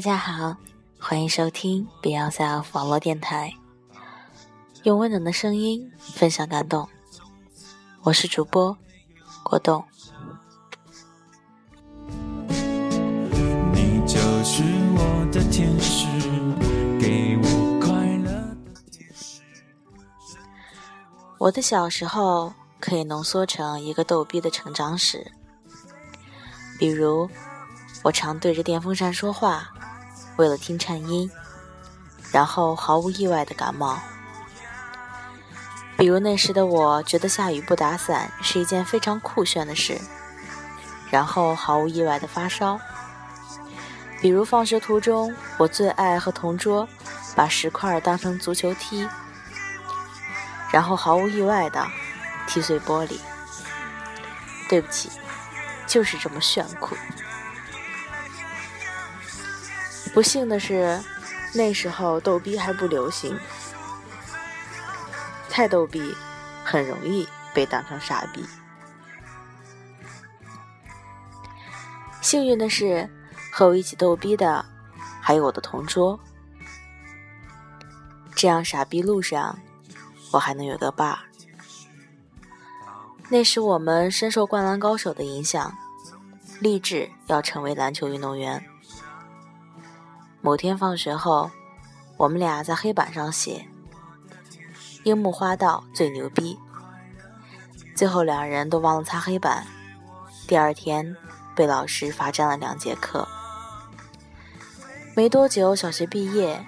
大家好，欢迎收听 Be Yourself 网络电台，用温暖的声音分享感动。我是主播果冻。你就是我的天使，给我快乐。我的小时候可以浓缩成一个逗逼的成长史，比如我常对着电风扇说话。为了听颤音，然后毫无意外的感冒。比如那时的我觉得下雨不打伞是一件非常酷炫的事，然后毫无意外的发烧。比如放学途中，我最爱和同桌把石块当成足球踢，然后毫无意外的踢碎玻璃。对不起，就是这么炫酷。不幸的是，那时候逗逼还不流行，太逗逼，很容易被当成傻逼。幸运的是，和我一起逗逼的还有我的同桌，这样傻逼路上，我还能有个伴儿。那时我们深受《灌篮高手》的影响，立志要成为篮球运动员。某天放学后，我们俩在黑板上写“樱木花道最牛逼”，最后两人都忘了擦黑板。第二天被老师罚站了两节课。没多久，小学毕业，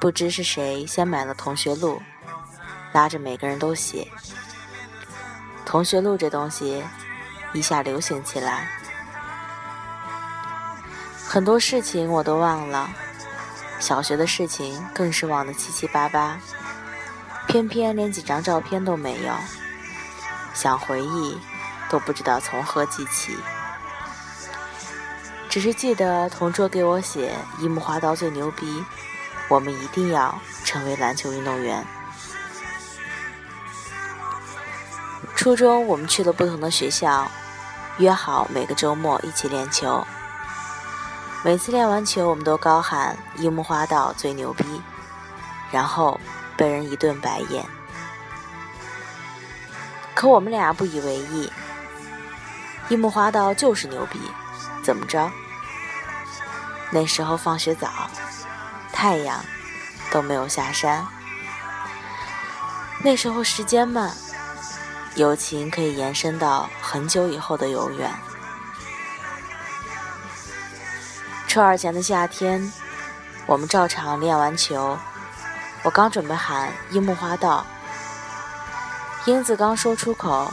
不知是谁先买了同学录，拉着每个人都写。同学录这东西一下流行起来。很多事情我都忘了，小学的事情更是忘得七七八八，偏偏连几张照片都没有，想回忆都不知道从何记起。只是记得同桌给我写“樱木花道最牛逼”，我们一定要成为篮球运动员。初中我们去了不同的学校，约好每个周末一起练球。每次练完球，我们都高喊“樱木花道最牛逼”，然后被人一顿白眼。可我们俩不以为意，樱木花道就是牛逼，怎么着？那时候放学早，太阳都没有下山。那时候时间慢，友情可以延伸到很久以后的永远。初二前的夏天，我们照常练完球，我刚准备喊“樱木花道”，英子刚说出口，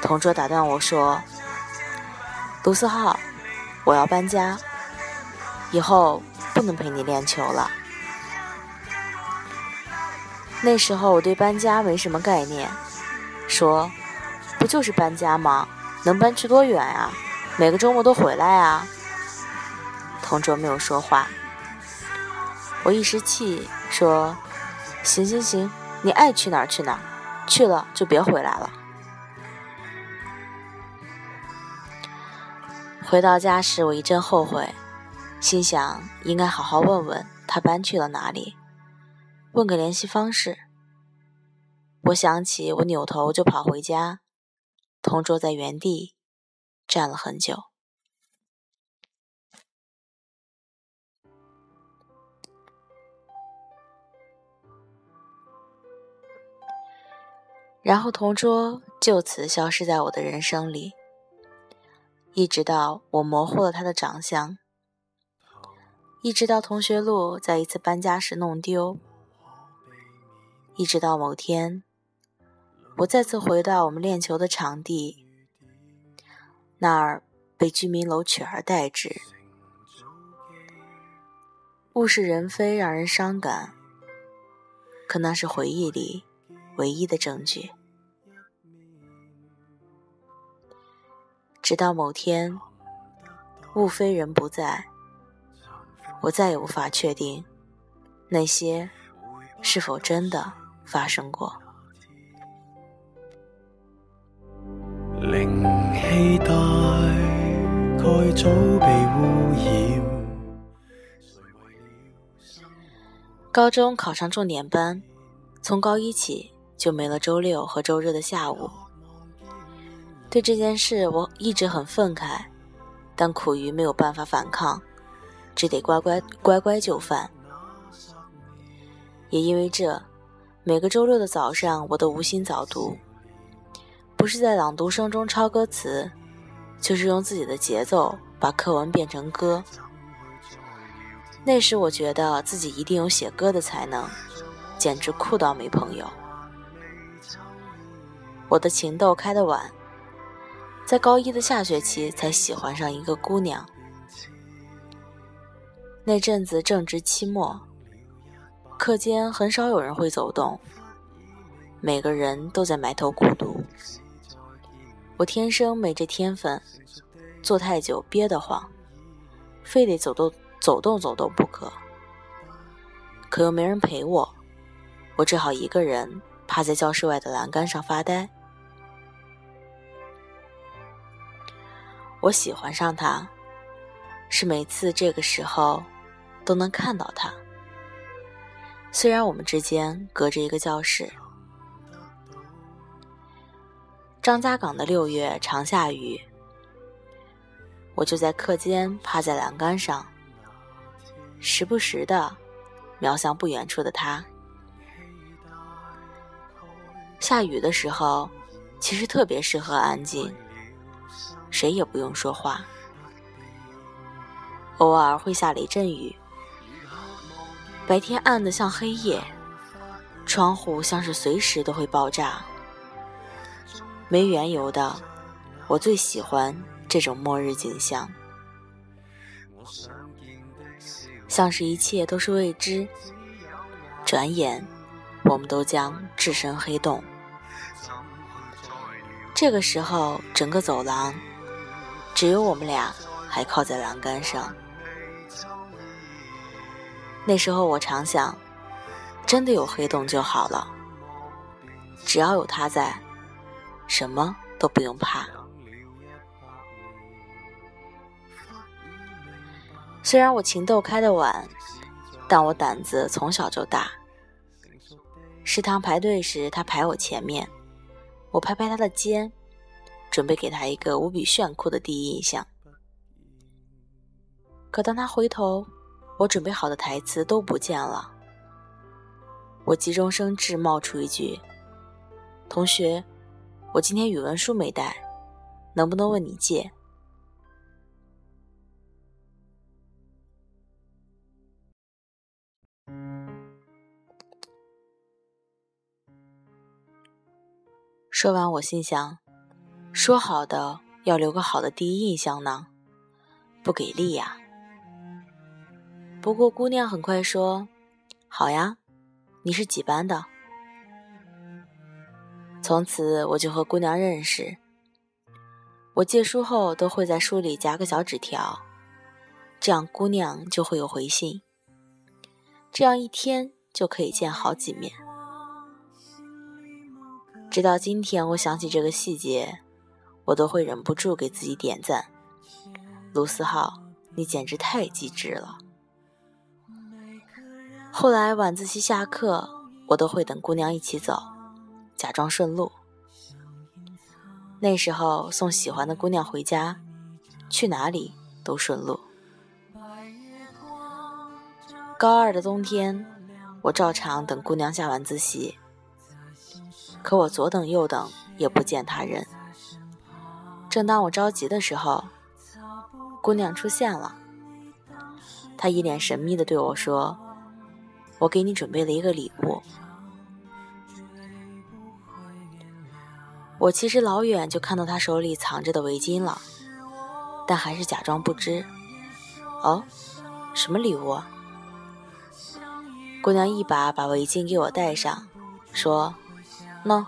同桌打断我说：“卢思浩，我要搬家，以后不能陪你练球了。”那时候我对搬家没什么概念，说：“不就是搬家吗？能搬去多远啊？每个周末都回来啊。”同桌没有说话，我一时气说：“行行行，你爱去哪儿去哪儿，去了就别回来了。”回到家时，我一阵后悔，心想应该好好问问他搬去了哪里，问个联系方式。我想起，我扭头就跑回家，同桌在原地站了很久。然后同桌就此消失在我的人生里，一直到我模糊了他的长相，一直到同学录在一次搬家时弄丢，一直到某天，我再次回到我们练球的场地，那儿被居民楼取而代之，物是人非，让人伤感，可那是回忆里。唯一的证据。直到某天，物非人不在，我再也无法确定那些是否真的发生过。零期待，盖早被污染。高中考上重点班，从高一起就没了周六和周日的下午。对这件事我一直很愤慨，但苦于没有办法反抗，只得乖乖乖乖就范。也因为这，每个周六的早上我都无心早读，不是在朗读声中抄歌词，就是用自己的节奏把课文变成歌。那时我觉得自己一定有写歌的才能，简直酷到没朋友。我的情窦开得晚，在高一的下学期才喜欢上一个姑娘。那阵子正值期末，课间很少有人会走动，每个人都在埋头苦读。我天生没这天分，坐太久憋得慌，非得走动。走动走动不可，可又没人陪我，我只好一个人趴在教室外的栏杆上发呆。我喜欢上他，是每次这个时候都能看到他。虽然我们之间隔着一个教室。张家港的六月常下雨，我就在课间趴在栏杆上。时不时的瞄向不远处的他。下雨的时候，其实特别适合安静，谁也不用说话。偶尔会下雷阵雨，白天暗得像黑夜，窗户像是随时都会爆炸。没缘由的，我最喜欢这种末日景象。像是一切都是未知，转眼我们都将置身黑洞。这个时候，整个走廊只有我们俩还靠在栏杆上。那时候我常想，真的有黑洞就好了，只要有他在，什么都不用怕。虽然我情窦开的晚，但我胆子从小就大。食堂排队时，他排我前面，我拍拍他的肩，准备给他一个无比炫酷的第一印象。可当他回头，我准备好的台词都不见了。我急中生智，冒出一句：“同学，我今天语文书没带，能不能问你借？”说完，我心想：说好的要留个好的第一印象呢，不给力呀。不过姑娘很快说：“好呀，你是几班的？”从此我就和姑娘认识。我借书后都会在书里夹个小纸条，这样姑娘就会有回信。这样一天就可以见好几面。直到今天，我想起这个细节，我都会忍不住给自己点赞。卢思浩，你简直太机智了。后来晚自习下课，我都会等姑娘一起走，假装顺路。那时候送喜欢的姑娘回家，去哪里都顺路。高二的冬天，我照常等姑娘下晚自习。可我左等右等也不见他人。正当我着急的时候，姑娘出现了。她一脸神秘地对我说：“我给你准备了一个礼物。”我其实老远就看到她手里藏着的围巾了，但还是假装不知。哦，什么礼物？姑娘一把把围巾给我戴上，说。喏，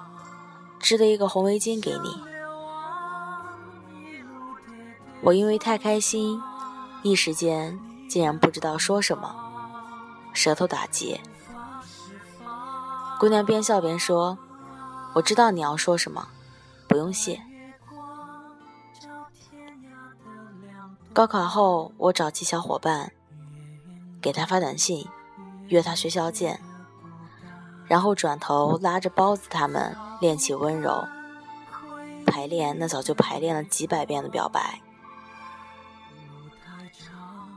织的一个红围巾给你。我因为太开心，一时间竟然不知道说什么，舌头打结。姑娘边笑边说：“我知道你要说什么，不用谢。”高考后，我找齐小伙伴，给他发短信，约他学校见，然后转头拉着包子他们练起温柔，排练那早就排练了几百遍的表白。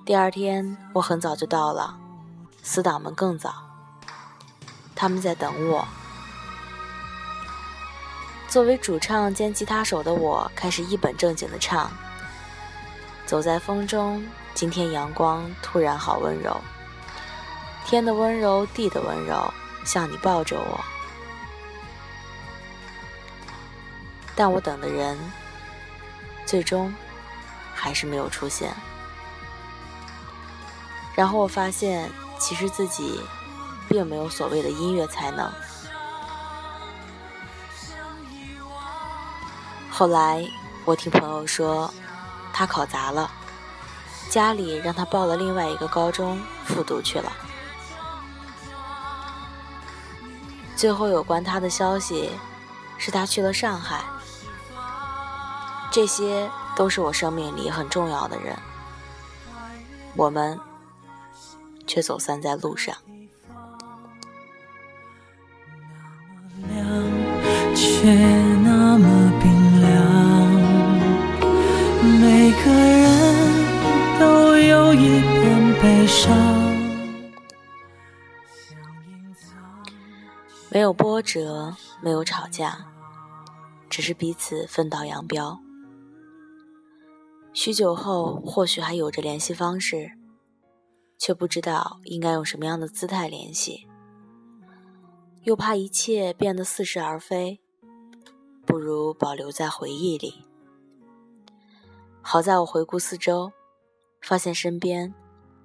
第二天我很早就到了，死党们更早，他们在等我。作为主唱兼吉他手的我，开始一本正经的唱。走在风中，今天阳光突然好温柔，天的温柔，地的温柔，像你抱着我。但我等的人，最终还是没有出现。然后我发现，其实自己并没有所谓的音乐才能。后来，我听朋友说，他考砸了，家里让他报了另外一个高中复读去了。最后有关他的消息，是他去了上海。这些都是我生命里很重要的人，我们却走散在路上。却那么每个人都有一点悲伤。没有波折，没有吵架，只是彼此分道扬镳。许久后，或许还有着联系方式，却不知道应该用什么样的姿态联系，又怕一切变得似是而非，不如保留在回忆里。好在我回顾四周，发现身边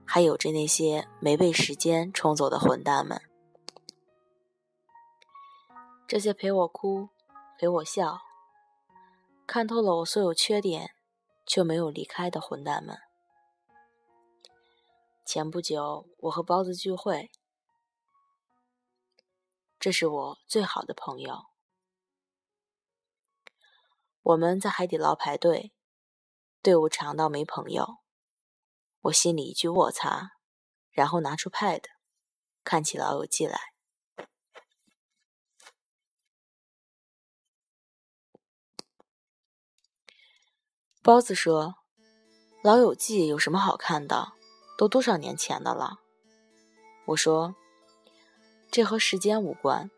还有着那些没被时间冲走的混蛋们。这些陪我哭、陪我笑、看透了我所有缺点却没有离开的混蛋们。前不久，我和包子聚会，这是我最好的朋友。我们在海底捞排队。队伍长到没朋友，我心里一句卧槽，然后拿出 pad，看起老友记来。包子说：“老友记有什么好看的？都多少年前的了。”我说：“这和时间无关。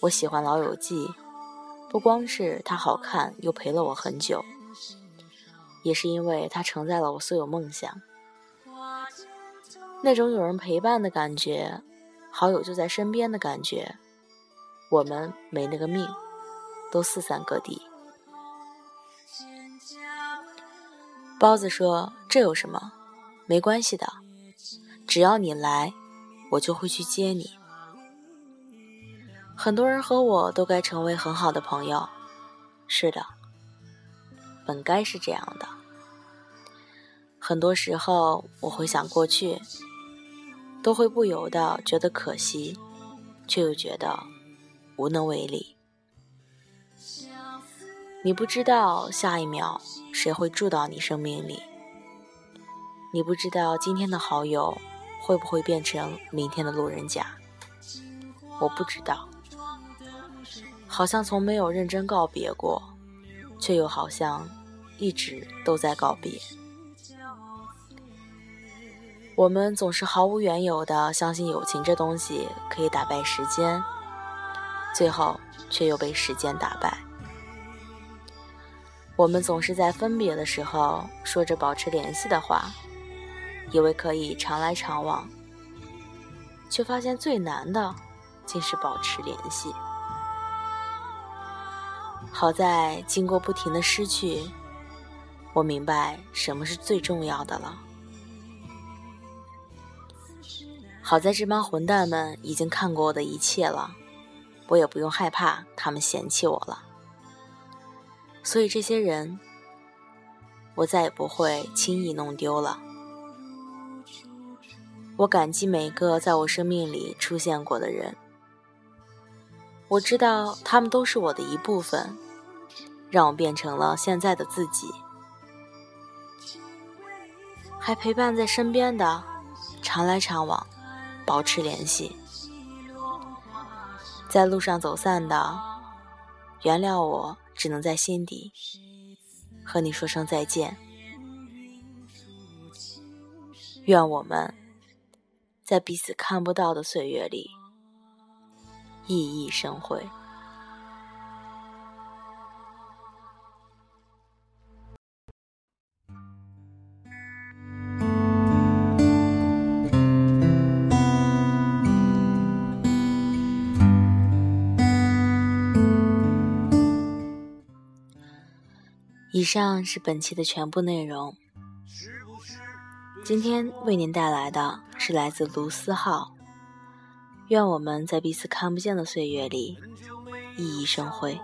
我喜欢老友记，不光是它好看，又陪了我很久。”也是因为它承载了我所有梦想，那种有人陪伴的感觉，好友就在身边的感觉。我们没那个命，都四散各地。包子说：“这有什么？没关系的，只要你来，我就会去接你。”很多人和我都该成为很好的朋友。是的。本该是这样的。很多时候，我回想过去，都会不由得觉得可惜，却又觉得无能为力。你不知道下一秒谁会住到你生命里，你不知道今天的好友会不会变成明天的路人甲。我不知道，好像从没有认真告别过，却又好像。一直都在告别，我们总是毫无缘由的相信友情这东西可以打败时间，最后却又被时间打败。我们总是在分别的时候说着保持联系的话，以为可以常来常往，却发现最难的竟是保持联系。好在经过不停的失去。我明白什么是最重要的了。好在这帮混蛋们已经看过我的一切了，我也不用害怕他们嫌弃我了。所以这些人，我再也不会轻易弄丢了。我感激每个在我生命里出现过的人，我知道他们都是我的一部分，让我变成了现在的自己。还陪伴在身边的，常来常往，保持联系。在路上走散的，原谅我，只能在心底和你说声再见。愿我们在彼此看不到的岁月里熠熠生辉。以上是本期的全部内容。今天为您带来的是来自卢思浩。愿我们在彼此看不见的岁月里熠熠生辉。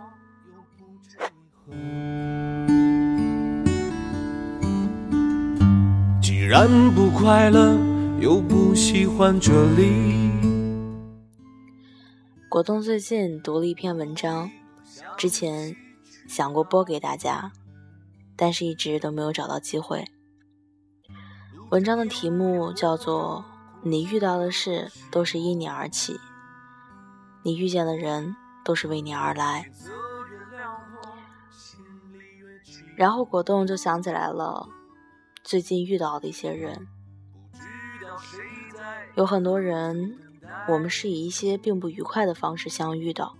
既然不快乐，又不喜欢这里。果冻最近读了一篇文章，之前想过播给大家。但是，一直都没有找到机会。文章的题目叫做“你遇到的事都是因你而起，你遇见的人都是为你而来”。然后果冻就想起来了最近遇到的一些人，有很多人，我们是以一些并不愉快的方式相遇的，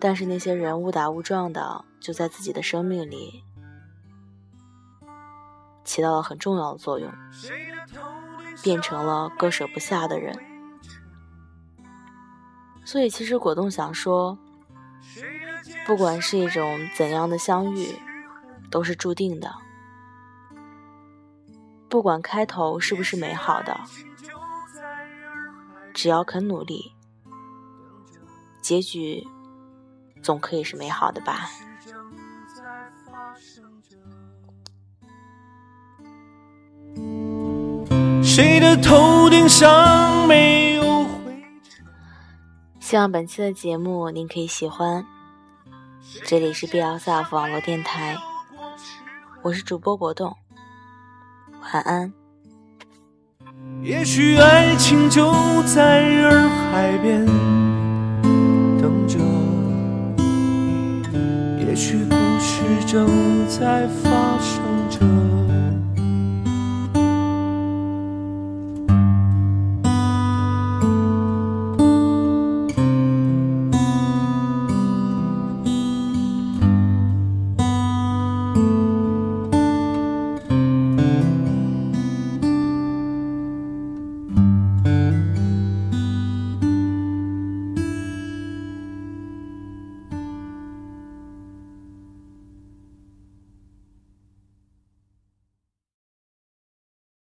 但是那些人误打误撞的。就在自己的生命里起到了很重要的作用，变成了割舍不下的人。所以，其实果冻想说，不管是一种怎样的相遇，都是注定的。不管开头是不是美好的，只要肯努力，结局总可以是美好的吧。谁的头顶上没有灰希望本期的节目您可以喜欢。这里是 BLSF 网络电台，我是主播果冻，晚安。也许爱情就在洱海边等着，也许故事正在发生着。